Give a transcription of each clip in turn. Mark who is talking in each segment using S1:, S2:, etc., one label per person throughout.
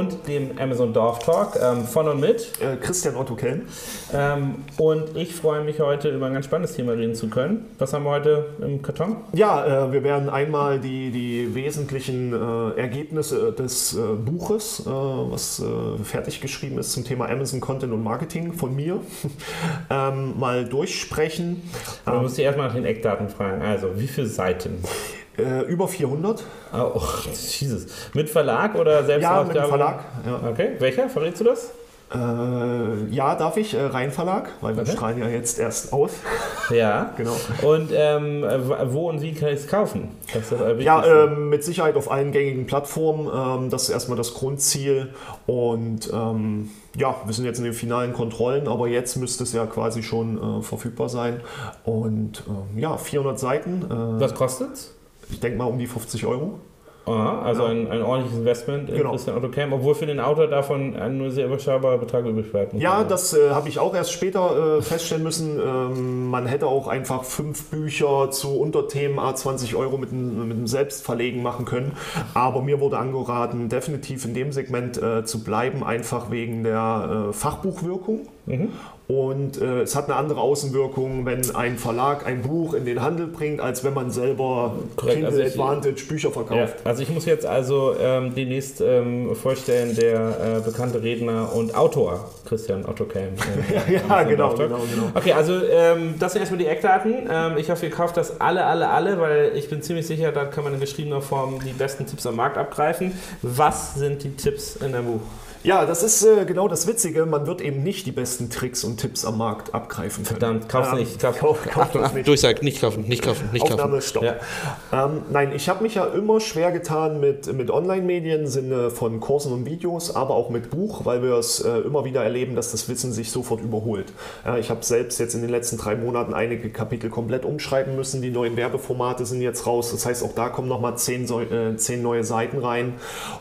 S1: und dem Amazon Dorf Talk ähm, von und mit
S2: äh, Christian Otto Kelm.
S1: Ähm, und ich freue mich heute über ein ganz spannendes Thema reden zu können. Was haben wir heute im Karton?
S2: Ja, äh, wir werden einmal die, die wesentlichen äh, Ergebnisse des äh, Buches, äh, was äh, fertig geschrieben ist zum Thema Amazon Content und Marketing von mir, ähm, mal durchsprechen.
S1: Man ähm, muss sich erstmal nach den Eckdaten fragen. Also, wie viele Seiten?
S2: Äh, über 400.
S1: Oh, Jesus. Mit Verlag oder selbst
S2: Ja, mit Verlag.
S1: Ja. Okay, welcher? Verrätst du das?
S2: Äh, ja, darf ich, äh, Rheinverlag, weil wir okay. strahlen ja jetzt erst aus.
S1: Ja, genau. Und ähm, wo und wie kann ich es kaufen?
S2: ja, ähm, mit Sicherheit auf allen gängigen Plattformen. Ähm, das ist erstmal das Grundziel. Und ähm, ja, wir sind jetzt in den finalen Kontrollen, aber jetzt müsste es ja quasi schon äh, verfügbar sein. Und ähm, ja, 400 Seiten.
S1: Äh, Was kostet es?
S2: Ich denke mal um die 50 Euro.
S1: Aha, also ja. ein, ein, ordentliches Investment in genau. Christian Otto Camp, obwohl für den Autor davon ein nur sehr überschaubarer Betrag übrig bleibt.
S2: Ja, das äh, habe ich auch erst später äh, feststellen müssen. Ähm, man hätte auch einfach fünf Bücher zu Unterthemen A20 Euro mit, mit einem Selbstverlegen machen können. Aber mir wurde angeraten, definitiv in dem Segment äh, zu bleiben, einfach wegen der äh, Fachbuchwirkung. Mhm. Und äh, es hat eine andere Außenwirkung, wenn ein Verlag ein Buch in den Handel bringt, als wenn man selber Korrekt, Kindle also Advantage Bücher verkauft.
S1: Ja, also ich muss jetzt also ähm, demnächst ähm, vorstellen, der äh, bekannte Redner und Autor Christian Otto Kelm.
S2: Äh, ja, ja genau, genau, genau,
S1: Okay, also ähm, das sind erstmal die Eckdaten. Ähm, ich hoffe, ihr kauft das alle, alle, alle, weil ich bin ziemlich sicher, da kann man in geschriebener Form die besten Tipps am Markt abgreifen. Was sind die Tipps in dem Buch?
S2: Ja, das ist äh, genau das Witzige. Man wird eben nicht die besten Tricks und Tipps am Markt abgreifen können.
S1: Verdammt, kauf's ähm, nicht. Kauf, kauf, kauf Achtung, nicht. Durchsag, nicht kaufen, nicht kaufen, nicht
S2: Aufnahme,
S1: kaufen.
S2: Stopp. Ja. Ähm, nein, ich habe mich ja immer schwer getan mit, mit Online-Medien, Sinne von Kursen und Videos, aber auch mit Buch, weil wir es äh, immer wieder erleben, dass das Wissen sich sofort überholt. Ja, ich habe selbst jetzt in den letzten drei Monaten einige Kapitel komplett umschreiben müssen. Die neuen Werbeformate sind jetzt raus. Das heißt, auch da kommen nochmal zehn, äh, zehn neue Seiten rein.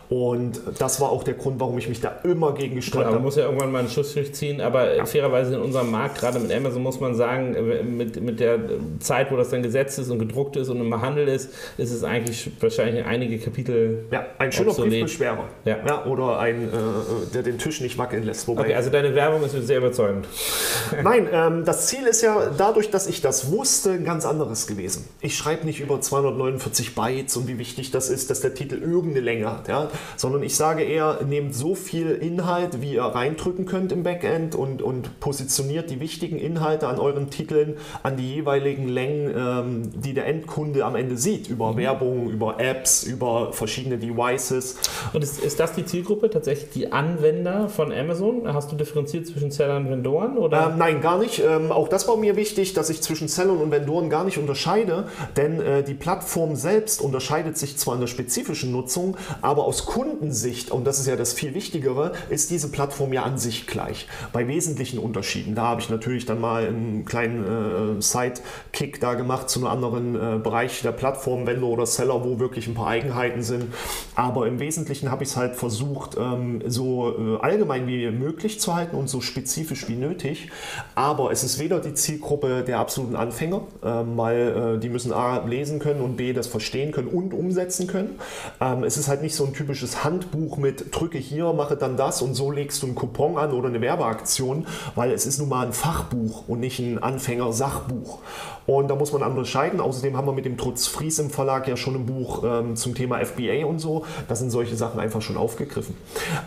S2: Und das war auch der Grund, warum ich mich da immer gegen
S1: Klar, man muss ja irgendwann mal einen Schuss durchziehen, aber ja. fairerweise in unserem Markt, gerade mit Amazon, muss man sagen, äh, mit, mit der Zeit, wo das dann gesetzt ist und gedruckt ist und im Handel ist, ist es eigentlich wahrscheinlich einige Kapitel.
S2: Ja, ein schöner Briefbeschwerer. Ja. ja. Oder ein, äh, der den Tisch nicht wackeln lässt.
S1: Wobei okay, also deine Werbung ist sehr überzeugend.
S2: Nein, ähm, das Ziel ist ja dadurch, dass ich das wusste, ein ganz anderes gewesen. Ich schreibe nicht über 249 Bytes und wie wichtig das ist, dass der Titel irgendeine Länge hat, ja? sondern ich sage eher, nehmt so viel Inhalt, wie ihr reindrücken könnt im Backend und, und positioniert die wichtigen Inhalte an euren Titeln an die jeweiligen Längen, ähm, die der Endkunde am Ende sieht, über mhm. Werbung, über Apps, über verschiedene Devices.
S1: Und ist, ist das die Zielgruppe, tatsächlich die Anwender von Amazon? Hast du differenziert zwischen Sellern und Vendoren? Oder?
S2: Ähm, nein, gar nicht. Ähm, auch das war mir wichtig, dass ich zwischen Sellern und Vendoren gar nicht unterscheide, denn äh, die Plattform selbst unterscheidet sich zwar in der spezifischen Nutzung, aber aus Kundensicht, und das ist ja das viel Wichtigere, ist diese Plattform ja an sich gleich. Bei wesentlichen Unterschieden, da habe ich natürlich dann mal einen kleinen äh, Sidekick da gemacht zu einem anderen äh, Bereich der Plattform, Vendor oder Seller, wo wirklich ein paar Eigenheiten sind. Aber im Wesentlichen habe ich es halt versucht, ähm, so äh, allgemein wie möglich zu halten und so spezifisch wie nötig. Aber es ist weder die Zielgruppe der absoluten Anfänger, ähm, weil äh, die müssen A lesen können und B das verstehen können und umsetzen können. Ähm, es ist halt nicht so ein typisches Handbuch mit drücke hier, mache dann das und so legst du einen Coupon an oder eine Werbeaktion, weil es ist nun mal ein Fachbuch und nicht ein Anfänger-Sachbuch. Und da muss man unterscheiden. Außerdem haben wir mit dem Trutz Fries im Verlag ja schon ein Buch ähm, zum Thema FBA und so. Da sind solche Sachen einfach schon aufgegriffen.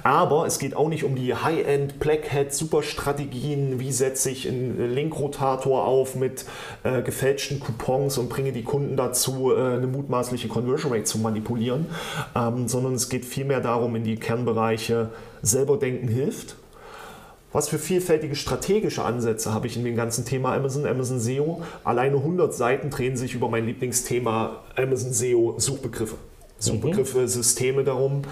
S2: Aber es geht auch nicht um die High-End Black Hat Superstrategien. Wie setze ich einen Linkrotator auf mit äh, gefälschten Coupons und bringe die Kunden dazu, äh, eine mutmaßliche Conversion Rate zu manipulieren, ähm, sondern es geht vielmehr darum, in die Kernbereiche selber denken hilft. Was für vielfältige strategische Ansätze habe ich in dem ganzen Thema Amazon, Amazon SEO? Alleine 100 Seiten drehen sich über mein Lieblingsthema Amazon SEO Suchbegriffe. Suchbegriffe, mhm. Systeme darum.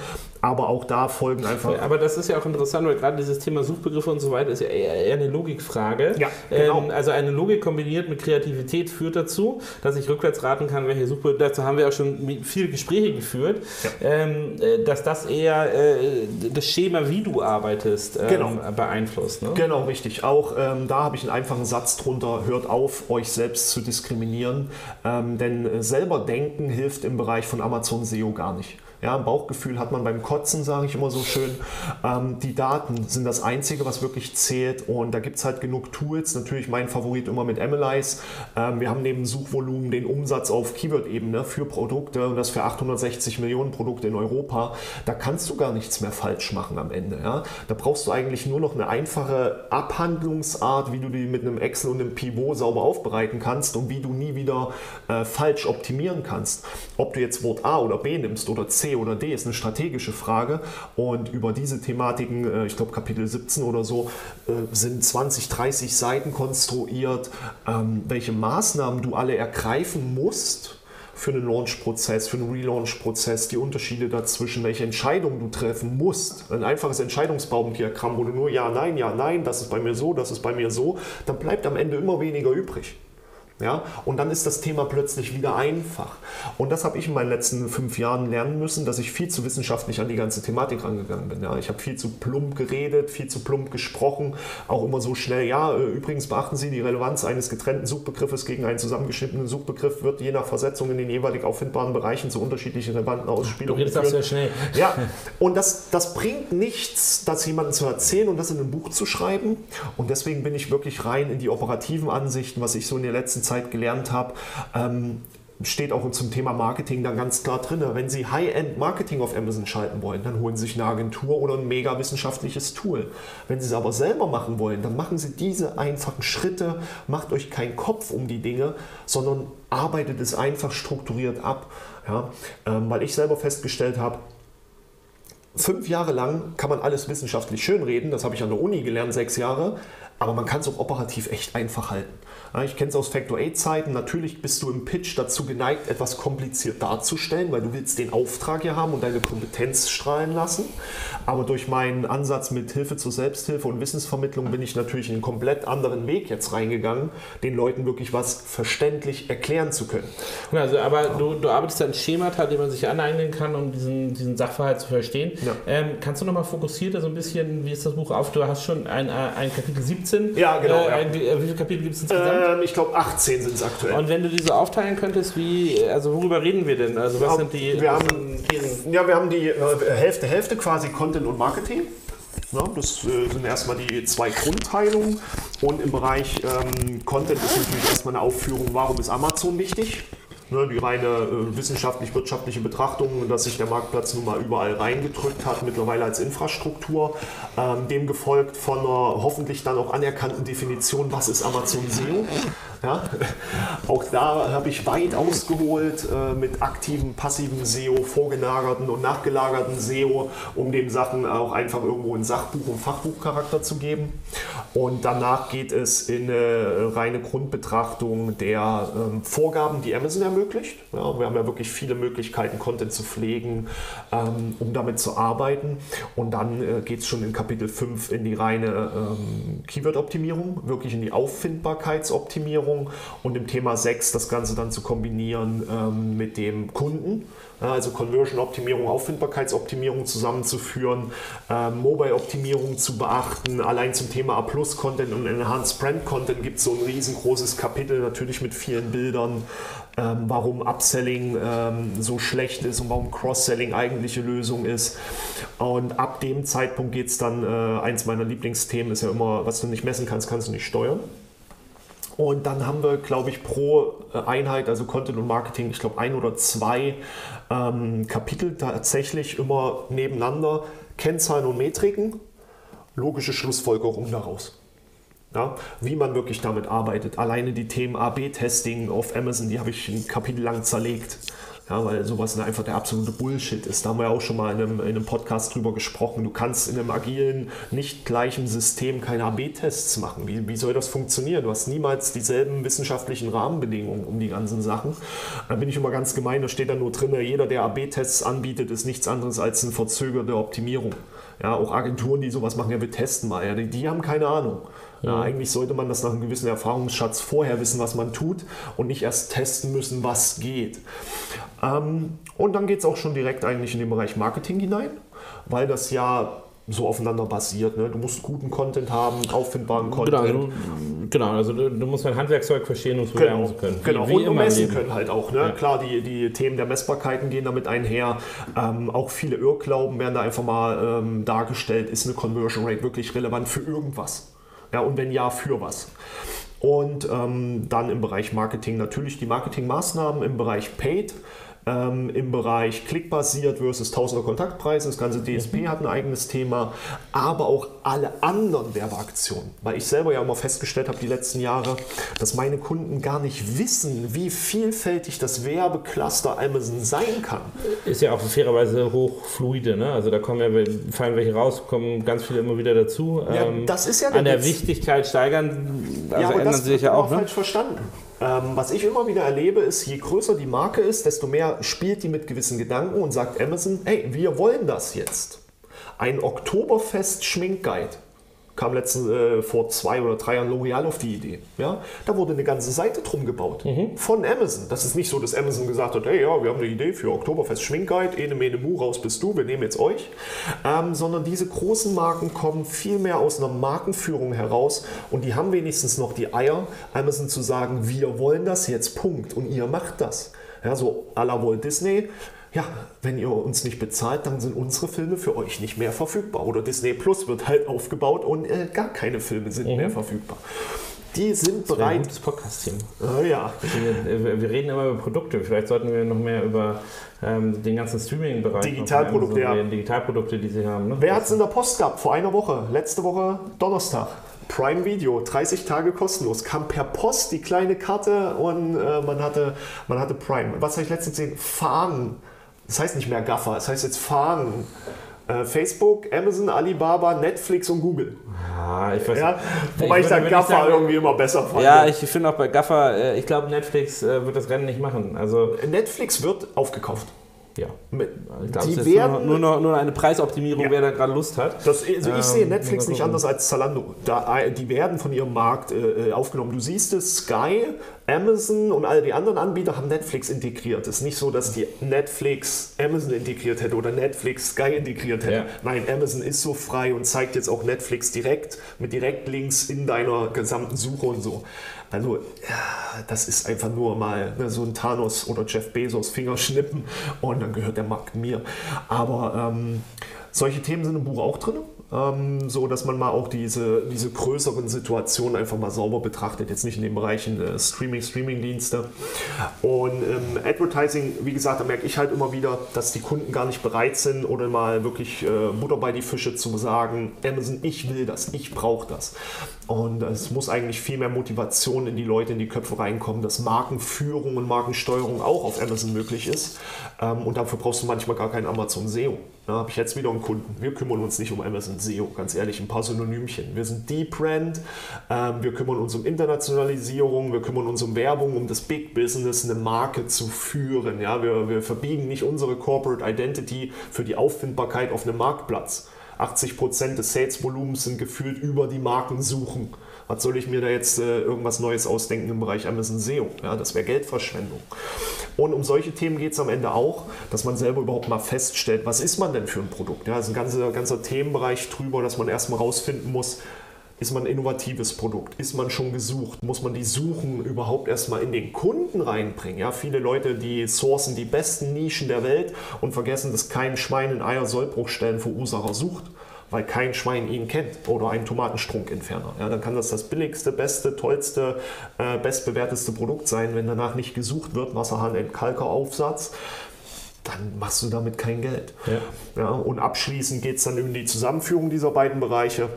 S2: Aber auch da folgen einfach.
S1: Aber das ist ja auch interessant, weil gerade dieses Thema Suchbegriffe und so weiter ist ja eher eine Logikfrage.
S2: Ja, genau.
S1: Ähm, also eine Logik kombiniert mit Kreativität führt dazu, dass ich rückwärts raten kann, welche Suchbegriffe. Dazu haben wir auch schon viele Gespräche geführt, ja. ähm, äh, dass das eher äh, das Schema, wie du arbeitest, ähm, genau. beeinflusst. Ne?
S2: Genau, richtig. Auch ähm, da habe ich einen einfachen Satz drunter: Hört auf, euch selbst zu diskriminieren, ähm, denn selber denken hilft im Bereich von Amazon SEO gar nicht. Ja, Bauchgefühl hat man beim kotzen, sage ich immer so schön. Ähm, die Daten sind das Einzige, was wirklich zählt und da gibt es halt genug Tools. Natürlich mein Favorit immer mit Analyze. Ähm, wir haben neben Suchvolumen den Umsatz auf Keyword-Ebene für Produkte und das für 860 Millionen Produkte in Europa. Da kannst du gar nichts mehr falsch machen am Ende. Ja? Da brauchst du eigentlich nur noch eine einfache Abhandlungsart, wie du die mit einem Excel und einem Pivot sauber aufbereiten kannst und wie du nie wieder äh, falsch optimieren kannst. Ob du jetzt Wort A oder B nimmst oder C oder D, ist eine strategische Frage. Und über diese Thematiken, äh, ich glaube Kapitel 17 oder so, äh, sind 20, 30 Seiten konstruiert, ähm, welche Maßnahmen du alle ergreifen musst für einen Launch-Prozess, für einen Relaunch-Prozess, die Unterschiede dazwischen, welche Entscheidungen du treffen musst. Ein einfaches Entscheidungsbaumdiagramm, wo du nur Ja, Nein, Ja, Nein, das ist bei mir so, das ist bei mir so, dann bleibt am Ende immer weniger übrig. Ja? Und dann ist das Thema plötzlich wieder einfach. Und das habe ich in meinen letzten fünf Jahren lernen müssen, dass ich viel zu wissenschaftlich an die ganze Thematik rangegangen bin. Ja? Ich habe viel zu plump geredet, viel zu plump gesprochen, auch immer so schnell. Ja, äh, übrigens beachten Sie, die Relevanz eines getrennten Suchbegriffes gegen einen zusammengeschnittenen Suchbegriff wird je nach Versetzung in den jeweilig auffindbaren Bereichen zu unterschiedlichen relevanten Ausspielungen
S1: Du redest auch sehr schnell.
S2: Ja, und das, das bringt nichts, das jemandem zu erzählen und das in einem Buch zu schreiben. Und deswegen bin ich wirklich rein in die operativen Ansichten, was ich so in der letzten Zeit Zeit gelernt habe, ähm, steht auch zum Thema Marketing dann ganz klar drin. Wenn Sie High-End-Marketing auf Amazon schalten wollen, dann holen Sie sich eine Agentur oder ein mega wissenschaftliches Tool. Wenn Sie es aber selber machen wollen, dann machen Sie diese einfachen Schritte, macht euch keinen Kopf um die Dinge, sondern arbeitet es einfach strukturiert ab. Ja? Ähm, weil ich selber festgestellt habe, fünf Jahre lang kann man alles wissenschaftlich schönreden, das habe ich an der Uni gelernt, sechs Jahre, aber man kann es auch operativ echt einfach halten. Ich kenne es aus Factor 8 Zeiten. Natürlich bist du im Pitch dazu geneigt, etwas kompliziert darzustellen, weil du willst den Auftrag ja haben und deine Kompetenz strahlen lassen. Aber durch meinen Ansatz mit Hilfe zur Selbsthilfe und Wissensvermittlung bin ich natürlich in einen komplett anderen Weg jetzt reingegangen, den Leuten wirklich was verständlich erklären zu können.
S1: Also, aber du, du arbeitest an Schemata, die man sich aneignen kann, um diesen, diesen Sachverhalt zu verstehen. Ja. Ähm, kannst du nochmal fokussierter so ein bisschen, wie ist das Buch auf? Du hast schon ein, ein Kapitel 17.
S2: Ja, genau. Äh,
S1: ja. Ein, wie viele Kapitel gibt es insgesamt?
S2: Ähm, ich glaube 18 sind es aktuell.
S1: Und wenn du diese aufteilen könntest, wie, also worüber reden wir denn? Also was sind die
S2: wir haben, Ja, wir haben die äh, Hälfte, Hälfte quasi Content und Marketing. Ja, das äh, sind erstmal die zwei Grundteilungen. Und im Bereich ähm, Content ist natürlich erstmal eine Aufführung, warum ist Amazon wichtig? Ne, die reine äh, wissenschaftlich-wirtschaftliche Betrachtung, dass sich der Marktplatz nun mal überall reingedrückt hat, mittlerweile als Infrastruktur, ähm, dem gefolgt von einer hoffentlich dann auch anerkannten Definition, was ist Amazon SEO. Ja? Auch da habe ich weit ausgeholt äh, mit aktivem, passivem SEO, vorgelagerten und nachgelagerten SEO, um den Sachen auch einfach irgendwo einen Sachbuch- und Fachbuchcharakter zu geben. Und danach geht es in eine reine Grundbetrachtung der ähm, Vorgaben, die Amazon ermöglicht. Ja, wir haben ja wirklich viele Möglichkeiten, Content zu pflegen, ähm, um damit zu arbeiten. Und dann äh, geht es schon in Kapitel 5 in die reine ähm, Keyword-Optimierung, wirklich in die Auffindbarkeitsoptimierung Optimierung und im Thema 6 das Ganze dann zu kombinieren ähm, mit dem Kunden. also Conversion-Optimierung, Auffindbarkeitsoptimierung zusammenzuführen, äh, Mobile-Optimierung zu beachten. Allein zum Thema A-Plus-Content und Enhanced Brand-Content gibt es so ein riesengroßes Kapitel, natürlich mit vielen Bildern, ähm, warum Upselling ähm, so schlecht ist und warum Cross-Selling eigentliche Lösung ist. Und ab dem Zeitpunkt geht es dann, äh, eins meiner Lieblingsthemen ist ja immer, was du nicht messen kannst, kannst du nicht steuern. Und dann haben wir, glaube ich, pro äh, Einheit, also Content und Marketing, ich glaube ein oder zwei ähm, Kapitel tatsächlich immer nebeneinander. Kennzahlen und Metriken, logische Schlussfolgerung daraus. Ja, wie man wirklich damit arbeitet. Alleine die Themen AB-Testing auf Amazon, die habe ich ein Kapitel lang zerlegt. Ja, weil sowas einfach der absolute Bullshit ist. Da haben wir auch schon mal in einem, in einem Podcast drüber gesprochen. Du kannst in einem agilen, nicht gleichen System keine AB-Tests machen. Wie, wie soll das funktionieren? Du hast niemals dieselben wissenschaftlichen Rahmenbedingungen um die ganzen Sachen. Da bin ich immer ganz gemein, da steht dann nur drin, jeder, der AB-Tests anbietet, ist nichts anderes als eine verzögerte Optimierung. Ja, auch Agenturen, die sowas machen, ja, wir testen mal. Ja, die, die haben keine Ahnung. Ja, eigentlich sollte man das nach einem gewissen Erfahrungsschatz vorher wissen, was man tut und nicht erst testen müssen, was geht. Ähm, und dann geht es auch schon direkt eigentlich in den Bereich Marketing hinein, weil das ja so aufeinander basiert. Ne? Du musst guten Content haben, auffindbaren
S1: Genau,
S2: Content.
S1: du- genau, also du, du musst dein Handwerkszeug verstehen, um es bewerben zu können. Wie-
S2: Genau,
S1: wie
S2: und, und messen
S1: Leben.
S2: können halt auch. Ne?
S1: Ja.
S2: Klar, die, die Themen der Messbarkeiten gehen damit einher. Ähm, auch viele Irrglauben werden da einfach mal ähm, dargestellt. Ist eine Conversion Rate wirklich relevant für irgendwas? Ja, und wenn ja, für was? Und ähm, dann im Bereich Marketing natürlich die Marketingmaßnahmen im Bereich Paid. Ähm, Im Bereich klickbasiert versus Tausender Kontaktpreise, das ganze DSP hat ein eigenes Thema, aber auch alle anderen Werbeaktionen. Weil ich selber ja immer festgestellt habe, die letzten Jahre, dass meine Kunden gar nicht wissen, wie vielfältig das Werbecluster Amazon sein kann.
S1: Ist ja auch fairerweise hochfluide, ne? Also da kommen ja, fallen welche raus, kommen ganz viele immer wieder dazu.
S2: Ja,
S1: Ähm,
S2: das ist ja der
S1: An der
S2: Witz.
S1: Wichtigkeit steigern, also
S2: aber
S1: ändern sich ja
S2: wird
S1: auch, ne?
S2: falsch verstanden. Ähm, was ich immer wieder erlebe, ist, je größer die Marke ist, desto mehr spielt die mit gewissen Gedanken und sagt Amazon, hey, wir wollen das jetzt. Ein Oktoberfest-Schminkguide kam letzten, äh, vor zwei oder drei Jahren L'Oreal auf die Idee. Ja? Da wurde eine ganze Seite drum gebaut von Amazon. Das ist nicht so, dass Amazon gesagt hat, hey, ja, wir haben eine Idee für Oktoberfest Schminkguide, ene mene mu, raus bist du, wir nehmen jetzt euch. Ähm, sondern diese großen Marken kommen viel mehr aus einer Markenführung heraus und die haben wenigstens noch die Eier, Amazon zu sagen, wir wollen das jetzt, Punkt. Und ihr macht das. Ja, so à la Walt Disney. Ja, wenn ihr uns nicht bezahlt, dann sind unsere Filme für euch nicht mehr verfügbar. Oder Disney Plus wird halt aufgebaut und äh, gar keine Filme sind mehr verfügbar. Die sind
S1: Ein
S2: bereit.
S1: gutes Podcast-Thema.
S2: Äh, ja,
S1: Wir, wir reden immer über Produkte. Vielleicht sollten wir noch mehr über ähm, den ganzen Streaming-Bereich.
S2: Digitalprodukte, ja.
S1: Digitalprodukte, die sie haben. Ne?
S2: Wer hat es in der Post gehabt? Vor einer Woche, letzte Woche Donnerstag. Prime Video, 30 Tage kostenlos. Kam per Post die kleine Karte und äh, man, hatte, man hatte Prime. Was habe ich letztens gesehen? Fahren. Das heißt nicht mehr Gaffer, das heißt jetzt Fahren. Äh, Facebook, Amazon, Alibaba, Netflix und Google.
S1: Ah, ich weiß
S2: Ja? Wobei ich,
S1: würde-
S2: dann Gaffer
S1: sagen,
S2: irgendwie immer besser fand.
S1: Ja, ich finde auch bei Gaffer, äh, ich glaube, Netflix äh, wird das Rennen nicht machen. Also,
S2: Netflix wird aufgekauft.
S1: ja. Ich glaube,
S2: Die
S1: nur,
S2: werden
S1: nur, noch, nur eine Preisoptimierung,
S2: Ja.
S1: wer da gerade Lust hat.
S2: Das, also ich sehe
S1: Ähm,
S2: Netflix
S1: mal
S2: nicht anders als Zalando. Da, die werden von ihrem Markt äh, aufgenommen. Du siehst es, Sky, Amazon und all die anderen Anbieter haben Netflix integriert. Es ist nicht so, dass die Netflix Amazon integriert hätte oder Netflix Sky integriert hätte.
S1: Ja.
S2: Nein, Amazon ist so frei und zeigt jetzt auch Netflix direkt mit Direktlinks in deiner gesamten Suche und so. Also, ja, das ist einfach nur mal ne, so ein Thanos oder Jeff Bezos Fingerschnippen und dann gehört der Markt mir. Aber ähm, solche Themen sind im Buch auch drin. Ähm, so dass man mal auch diese, diese größeren Situationen einfach mal sauber betrachtet. Jetzt nicht in den Bereichen äh, Streaming, Streaming-Dienste. Und ähm, Advertising, wie gesagt, da merke ich halt immer wieder, dass die Kunden gar nicht bereit sind oder mal wirklich äh, Butter bei die Fische zu sagen, Amazon, ich will das, ich brauche das. Und es muss eigentlich viel mehr Motivation in die Leute, in die Köpfe reinkommen, dass Markenführung und Markensteuerung auch auf Amazon möglich ist. Ähm, und dafür brauchst du manchmal gar kein Amazon SEO. Da habe ich jetzt wieder einen Kunden. Wir kümmern uns nicht um Amazon SEO, ganz ehrlich, ein paar Synonymchen. Wir sind Deep Brand, ähm, wir kümmern uns um Internationalisierung, wir kümmern uns um Werbung, um das Big Business, eine Marke zu führen. Ja, wir, wir verbiegen nicht unsere Corporate Identity für die Auffindbarkeit auf einem Marktplatz. 80% des Sales-Volumens sind gefühlt über die Marken suchen. Was soll ich mir da jetzt äh, irgendwas Neues ausdenken im Bereich Amazon SEO? Ja, das wäre Geldverschwendung. Und um solche Themen geht es am Ende auch, dass man selber überhaupt mal feststellt, was ist man denn für ein Produkt? Ja, das ist ein ganzer, ganzer Themenbereich drüber, dass man erstmal rausfinden muss, ist man ein innovatives Produkt? Ist man schon gesucht? Muss man die Suchen überhaupt erstmal in den Kunden reinbringen? Ja, viele Leute, die sourcen die besten Nischen der Welt und vergessen, dass kein Schwein in Eier Sollbruchstellen Verursacher sucht, weil kein Schwein ihn kennt oder einen Tomatenstrunkentferner. Ja, dann kann das das billigste, beste, tollste, äh, bestbewerteste Produkt sein, wenn danach nicht gesucht wird, Wasserhahn, Entkalkeraufsatz dann machst du damit kein Geld.
S1: Ja.
S2: Ja, und abschließend geht es dann um die Zusammenführung dieser beiden Bereiche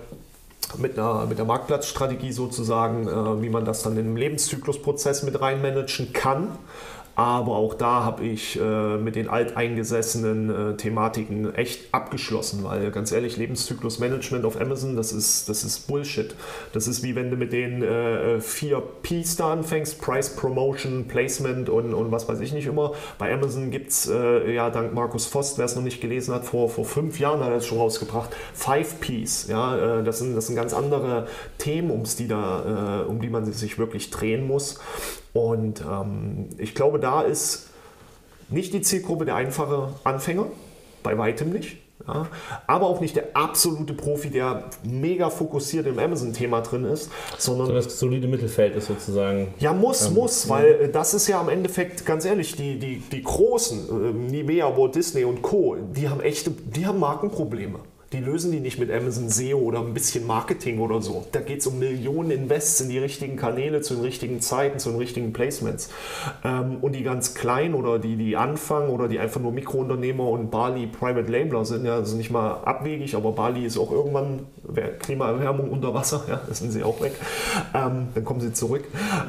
S2: mit, einer, mit der Marktplatzstrategie sozusagen, äh, wie man das dann in den Lebenszyklusprozess mit reinmanagen kann. Aber auch da habe ich äh, mit den alteingesessenen äh, Thematiken echt abgeschlossen, weil ganz ehrlich, Lebenszyklusmanagement auf Amazon, das ist, das ist Bullshit. Das ist wie wenn du mit den äh, vier Ps da anfängst, Price, Promotion, Placement und, und was weiß ich nicht immer. Bei Amazon gibt es, äh, ja, dank Markus Vost, wer es noch nicht gelesen hat, vor, vor fünf Jahren hat er es schon rausgebracht, Five Ps. Ja, äh, das, sind, das sind ganz andere Themen, ums die da, äh, um die man sich wirklich drehen muss. Und ähm, ich glaube, da ist nicht die Zielgruppe der einfache Anfänger, bei weitem nicht. Ja? Aber auch nicht der absolute Profi, der mega fokussiert im Amazon-Thema drin ist, sondern.
S1: So das solide Mittelfeld ist sozusagen.
S2: Ja, muss, ähm, muss, weil äh, das ist ja am Endeffekt, ganz ehrlich, die, die, die Großen, äh, Nivea, Walt Disney und Co., die haben echte, die haben Markenprobleme. Die lösen die nicht mit Amazon SEO oder ein bisschen Marketing oder so. Da geht es um Millionen Invests in die richtigen Kanäle, zu den richtigen Zeiten, zu den richtigen Placements. Ähm, und die ganz kleinen oder die, die anfangen oder die einfach nur Mikrounternehmer und Bali Private Labeler sind, ja, sind nicht mal abwegig, aber Bali ist auch irgendwann Klimaerwärmung unter Wasser, ja, das sind sie auch weg. Ähm, dann kommen sie zurück.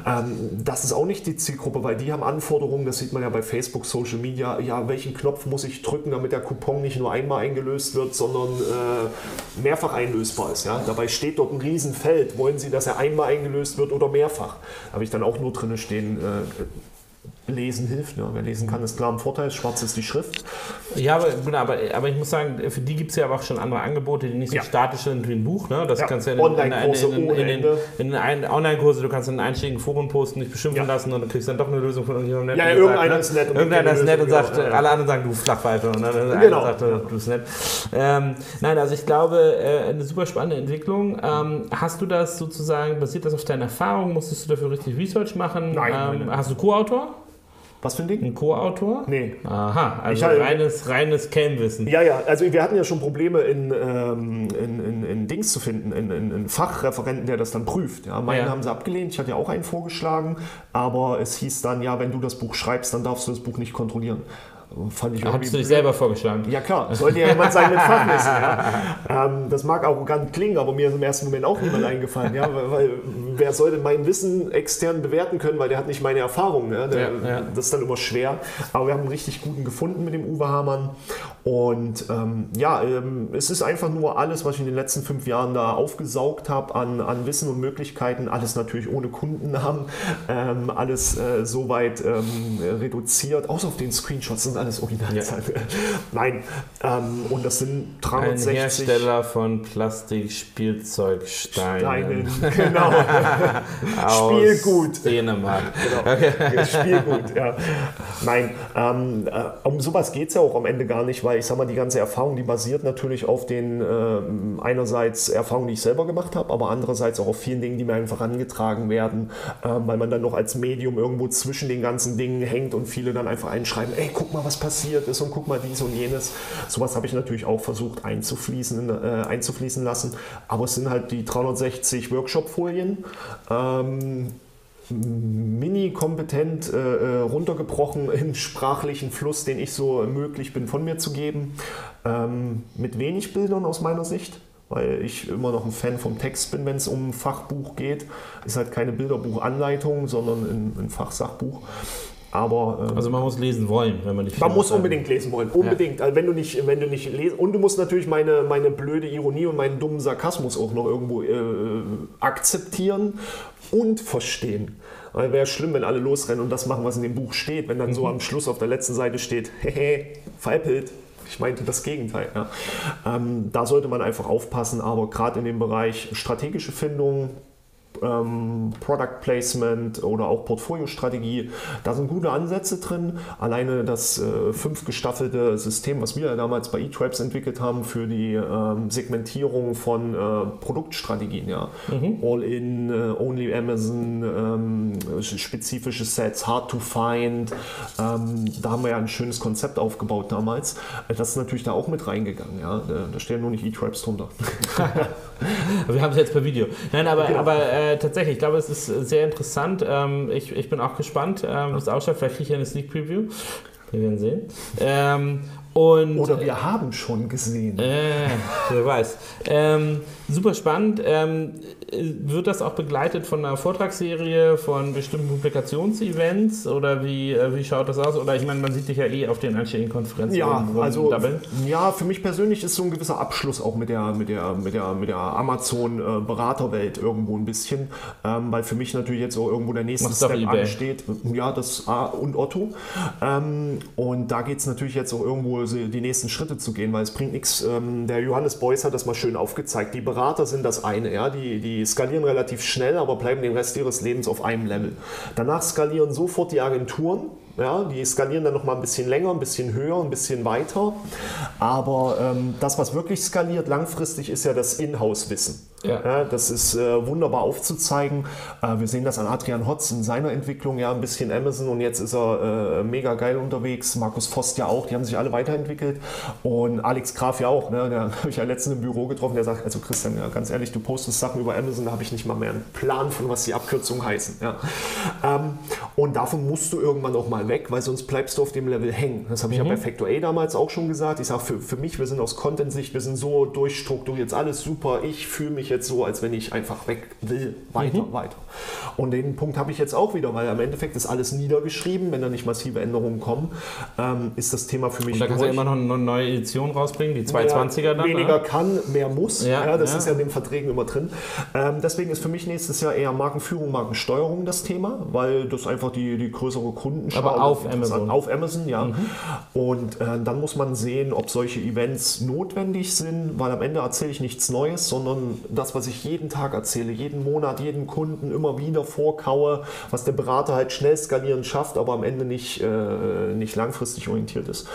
S2: Ähm, das ist auch nicht die Zielgruppe, weil die haben Anforderungen, das sieht man ja bei Facebook, Social Media, ja, welchen Knopf muss ich drücken, damit der Coupon nicht nur einmal eingelöst wird, sondern äh, mehrfach einlösbar ist. Ja? Dabei steht dort ein Riesenfeld. Wollen Sie, dass er einmal eingelöst wird oder mehrfach? Habe ich dann auch nur drin stehen, äh, Lesen hilft. Ne? Wer lesen kann, ist klar ein Vorteil. Schwarz ist die Schrift.
S1: Ja, aber, genau, aber, aber ich muss sagen, für die gibt es ja aber auch schon andere Angebote, die nicht so ja. statisch sind wie ein Buch. Ne? Das ja. kannst du ja in, Online-Kurse in, in, in, in, den Online-Kurse, du kannst in einschlägigen Foren posten, dich beschimpfen ja. lassen und dann kriegst du dann doch eine Lösung von
S2: irgendjemandem. Ja, irgendeiner ist nett.
S1: Irgendeiner ist nett und sagt, alle anderen sagen, du Flachpfeife. Und dann genau. sagt, du bist nett. Ähm, nein, also ich glaube, äh, eine super spannende Entwicklung. Ähm, hast du das sozusagen, basiert das auf deiner Erfahrung? Musstest du dafür richtig Research machen?
S2: Nein. Ähm,
S1: nein. Hast du Co-Autor?
S2: Was für ein Ding?
S1: Ein Co-Autor?
S2: Nee.
S1: Aha, also hatte, reines, reines Kernwissen.
S2: Ja, ja, also wir hatten ja schon Probleme in, ähm, in, in, in, Dings zu finden, in, in, Fachreferenten, der das dann prüft. Ja, meinen ja. haben sie abgelehnt, ich hatte ja auch einen vorgeschlagen, aber es hieß dann, ja, wenn du das Buch schreibst, dann darfst du das Buch nicht kontrollieren.
S1: Fand ich Hast du dich selber vorgeschlagen?
S2: Ja klar, sollte ja jemand sein mit Fachwissen. Ja. Ähm, das mag arrogant klingen, aber mir ist im ersten Moment auch niemand eingefallen. Ja, weil, weil, wer sollte mein Wissen extern bewerten können, weil der hat nicht meine Erfahrung. Ne? Der, ja. Das ist dann immer schwer. Aber wir haben einen richtig guten gefunden mit dem Uwe Hamann. Und ähm, ja, ähm, es ist einfach nur alles, was ich in den letzten fünf Jahren da aufgesaugt habe an, an Wissen und Möglichkeiten. Alles natürlich ohne Kundennamen. Ähm, alles äh, soweit ähm, reduziert, außer auf den Screenshots sind alles Originalzahlen. Ja. Nein, ähm, und das sind 360. Ein
S1: Hersteller von Plastikspielzeugsteinen.
S2: Steinen, genau. Spielgut.
S1: Dänemark.
S2: Genau. Okay. Spielgut, ja. Nein, ähm, äh, um sowas geht es ja auch am Ende gar nicht, weil ich sag mal, die ganze Erfahrung, die basiert natürlich auf den äh, einerseits Erfahrungen, die ich selber gemacht habe, aber andererseits auch auf vielen Dingen, die mir einfach herangetragen werden, äh, weil man dann noch als Medium irgendwo zwischen den ganzen Dingen hängt und viele dann einfach einschreiben, ey, guck mal, was passiert ist und guck mal dies und jenes. Sowas habe ich natürlich auch versucht einzufließen, äh, einzufließen lassen. Aber es sind halt die 360 Workshop-Folien. Ähm, mini-kompetent äh, äh, runtergebrochen im sprachlichen Fluss, den ich so möglich bin von mir zu geben. Ähm, mit wenig Bildern aus meiner Sicht weil ich immer noch ein Fan vom Text bin, wenn es um ein Fachbuch geht. Ist halt keine Bilderbuchanleitung, sondern ein, ein Fachsachbuch. Aber,
S1: ähm, also man muss lesen wollen, wenn man nicht.
S2: Man muss unbedingt lesen wollen, unbedingt. Ja. Also wenn du nicht, wenn du nicht lesen und du musst natürlich meine, meine blöde Ironie und meinen dummen Sarkasmus auch noch irgendwo äh, akzeptieren und verstehen. Weil wäre schlimm, wenn alle losrennen und das machen, was in dem Buch steht, wenn dann mhm. so am Schluss auf der letzten Seite steht, hehe, veräppelt. Ich meinte das Gegenteil. Ja. Ähm, da sollte man einfach aufpassen, aber gerade in dem Bereich strategische Findung, ähm, Product Placement oder auch Portfoliostrategie. Da sind gute Ansätze drin. Alleine das äh, fünf gestaffelte System, was wir damals bei eTribes entwickelt haben für die ähm, Segmentierung von äh, Produktstrategien. Ja. Mhm. All-in, äh, Only Amazon, ähm, spezifische Sets, hard to find. Ähm, da haben wir ja ein schönes Konzept aufgebaut damals. Das ist natürlich da auch mit reingegangen. Ja. Da, da stehen nur nicht eTribes drunter.
S1: wir haben es jetzt per Video. Nein, aber, genau. aber äh, tatsächlich, ich glaube, es ist sehr interessant. Ähm, ich, ich bin auch gespannt, ähm, wie es ausschaut. Vielleicht kriege ich eine Sneak Preview. Wir werden sehen. Ähm, und,
S2: Oder wir haben schon gesehen.
S1: Äh, wer weiß. Super spannend. Ähm, wird das auch begleitet von einer Vortragsserie, von bestimmten Publikationsevents oder wie, äh, wie schaut das aus? Oder ich meine, man sieht dich ja eh auf den anstehenden Konferenzen.
S2: Ja, also ja, für mich persönlich ist so ein gewisser Abschluss auch mit der, mit der, mit der, mit der Amazon-Beraterwelt irgendwo ein bisschen, ähm, weil für mich natürlich jetzt auch irgendwo der nächste
S1: Machst Step
S2: ansteht. Ja, das A und Otto. Ähm, und da geht es natürlich jetzt auch irgendwo die nächsten Schritte zu gehen, weil es bringt nichts. Ähm, der Johannes Beuys hat das mal schön aufgezeigt. Die Berater sind das eine, ja, die, die skalieren relativ schnell, aber bleiben den Rest ihres Lebens auf einem Level. Danach skalieren sofort die Agenturen ja, die skalieren dann noch mal ein bisschen länger, ein bisschen höher, ein bisschen weiter. Aber ähm, das, was wirklich skaliert langfristig, ist ja das Inhouse-Wissen. Ja. ja. das ist äh, wunderbar aufzuzeigen. Äh, wir sehen das an Adrian Hotz in seiner Entwicklung, ja, ein bisschen Amazon und jetzt ist er äh, mega geil unterwegs. Markus Vost ja auch, die haben sich alle weiterentwickelt. Und Alex Graf ja auch, ne, der habe ich ja letztens im Büro getroffen, der sagt, also Christian, ja, ganz ehrlich, du postest Sachen über Amazon, da habe ich nicht mal mehr einen Plan von, was die Abkürzungen heißen. Ja. Ähm, und davon musst du irgendwann auch mal weg, weil sonst bleibst du auf dem Level hängen. Das habe ich mhm. ja bei Factor A damals auch schon gesagt. Ich sage, für, für mich, wir sind aus Content-Sicht, wir sind so durchstrukturiert, alles super. Ich fühle mich jetzt so, als wenn ich einfach weg will, weiter, mhm. weiter. Und den Punkt habe ich jetzt auch wieder, weil am Endeffekt ist alles niedergeschrieben. Wenn da nicht massive Änderungen kommen, ähm, ist das Thema für mich.
S1: Und da kannst du ja immer noch eine neue Edition rausbringen, die 220er dann.
S2: Weniger ne? kann, mehr muss. Ja, ja das ja. ist ja in den Verträgen immer drin. Ähm, deswegen ist für mich nächstes Jahr eher Markenführung, Markensteuerung das Thema, weil das einfach die, die größere Kundenschau
S1: aber auf Amazon.
S2: Auf Amazon, ja. Mhm. Und äh, dann muss man sehen, ob solche Events notwendig sind, weil am Ende erzähle ich nichts Neues, sondern das, was ich jeden Tag erzähle, jeden Monat, jeden Kunden immer wieder vorkaue, was der Berater halt schnell skalieren schafft, aber am Ende nicht, äh, nicht langfristig orientiert ist.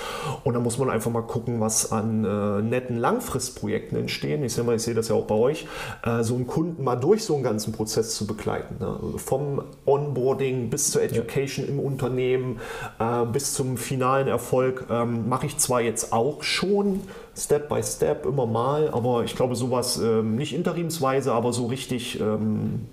S2: Und dann muss man einfach mal gucken, was an äh, netten Langfristprojekten entstehen. Ich sehe mal, ich sehe das ja auch bei euch, äh, so einen Kunden mal durch so einen ganzen Prozess zu begleiten. Ne? Vom Onboarding bis zur Education ja. im Unternehmen, äh, bis zum finalen Erfolg ähm, mache ich zwar jetzt auch schon, Step by Step, immer mal, aber ich glaube sowas ähm, nicht interimsweise, aber so richtig ähm,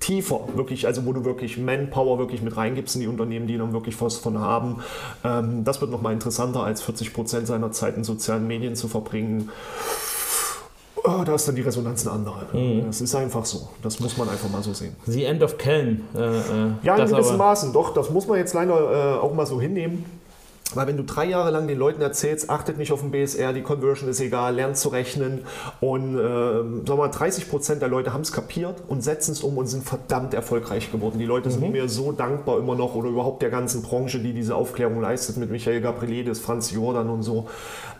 S2: tiefer, wirklich, also wo du wirklich Manpower wirklich mit reingibst in die Unternehmen, die dann wirklich was von haben. Ähm, das wird nochmal interessanter, als 40 Prozent seiner Zeit in sozialen Medien zu verbringen oh, da ist dann die Resonanz eine andere. Mhm. Das ist einfach so. Das muss man einfach mal so sehen.
S1: The End of Kelm. Äh, äh,
S2: ja, in gewissem Maßen, doch. Das muss man jetzt leider äh, auch mal so hinnehmen. Weil wenn du drei Jahre lang den Leuten erzählst, achtet nicht auf den BSR, die Conversion ist egal, lernt zu rechnen und äh, sag mal, 30 Prozent der Leute haben es kapiert und setzen es um und sind verdammt erfolgreich geworden. Die Leute mhm. sind mir so dankbar immer noch oder überhaupt der ganzen Branche, die diese Aufklärung leistet mit Michael Gabrielides, Franz Jordan und so.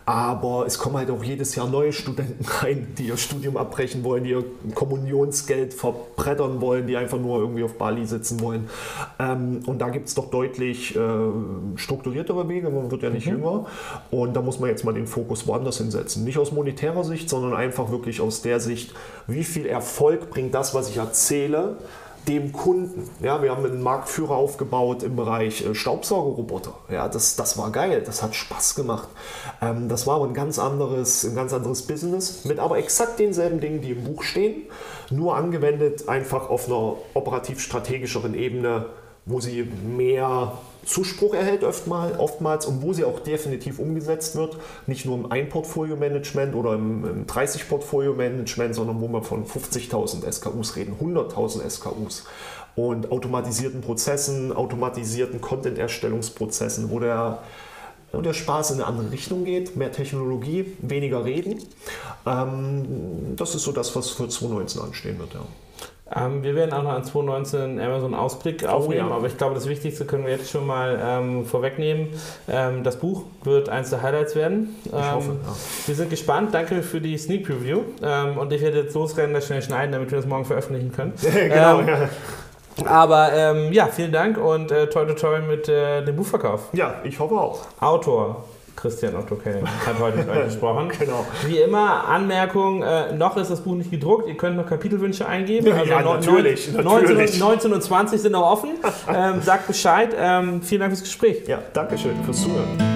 S2: Aber es kommen halt auch jedes Jahr neue Studenten rein, die ihr Studium abbrechen wollen, die ihr Kommunionsgeld verbrettern wollen, die einfach nur irgendwie auf Bali sitzen wollen. Ähm, und da gibt es doch deutlich äh, strukturiertere Wege, man wird ja nicht mhm. jünger. Und da muss man jetzt mal den Fokus woanders hinsetzen. Nicht aus monetärer Sicht, sondern einfach wirklich aus der Sicht, wie viel Erfolg bringt das, was ich erzähle, dem Kunden. Ja, wir haben einen Marktführer aufgebaut im Bereich äh, Staubsaugerroboter. Ja, das, das war geil, das hat Spaß gemacht. Ähm, das war aber ein ganz anderes, ein ganz anderes Business mit aber exakt denselben Dingen, die im Buch stehen, nur angewendet einfach auf einer operativ-strategischeren Ebene, wo sie mehr Zuspruch erhält oftmals und wo sie auch definitiv umgesetzt wird. Nicht nur im Ein-Portfolio-Management oder im, im 30-Portfolio-Management, sondern wo wir von 50.000 SKUs reden, 100.000 SKUs und automatisierten Prozessen, automatisierten Content-Erstellungsprozessen, wo der wo der Spaß in eine andere Richtung geht, mehr Technologie, weniger Reden. Ähm, das ist so das, was für 2019 anstehen wird. Ja.
S1: Ähm, wir werden auch noch an 2019 Amazon Ausblick oh, aufnehmen, ja. aber ich glaube, das Wichtigste können wir jetzt schon mal ähm, vorwegnehmen. Ähm, das Buch wird eins der Highlights werden.
S2: ich hoffe, ähm, ja.
S1: Wir sind gespannt. Danke für die Sneak Preview. Ähm, und ich werde jetzt losrennen, das schnell schneiden, damit wir das morgen veröffentlichen können. genau, ähm, ja. Aber ja, vielen Dank und äh, toi toi toi mit äh, dem Buchverkauf.
S2: Ja, ich hoffe auch.
S1: Autor, Christian Otto Kell hat heute mit euch gesprochen.
S2: genau.
S1: Wie immer, Anmerkung, äh, noch ist das Buch nicht gedruckt, ihr könnt noch Kapitelwünsche eingeben.
S2: Also ja, natürlich,
S1: 19, natürlich. 19 und 20 sind noch offen. ähm, sagt Bescheid. Ähm, vielen Dank fürs Gespräch.
S2: Ja, danke schön fürs Zuhören.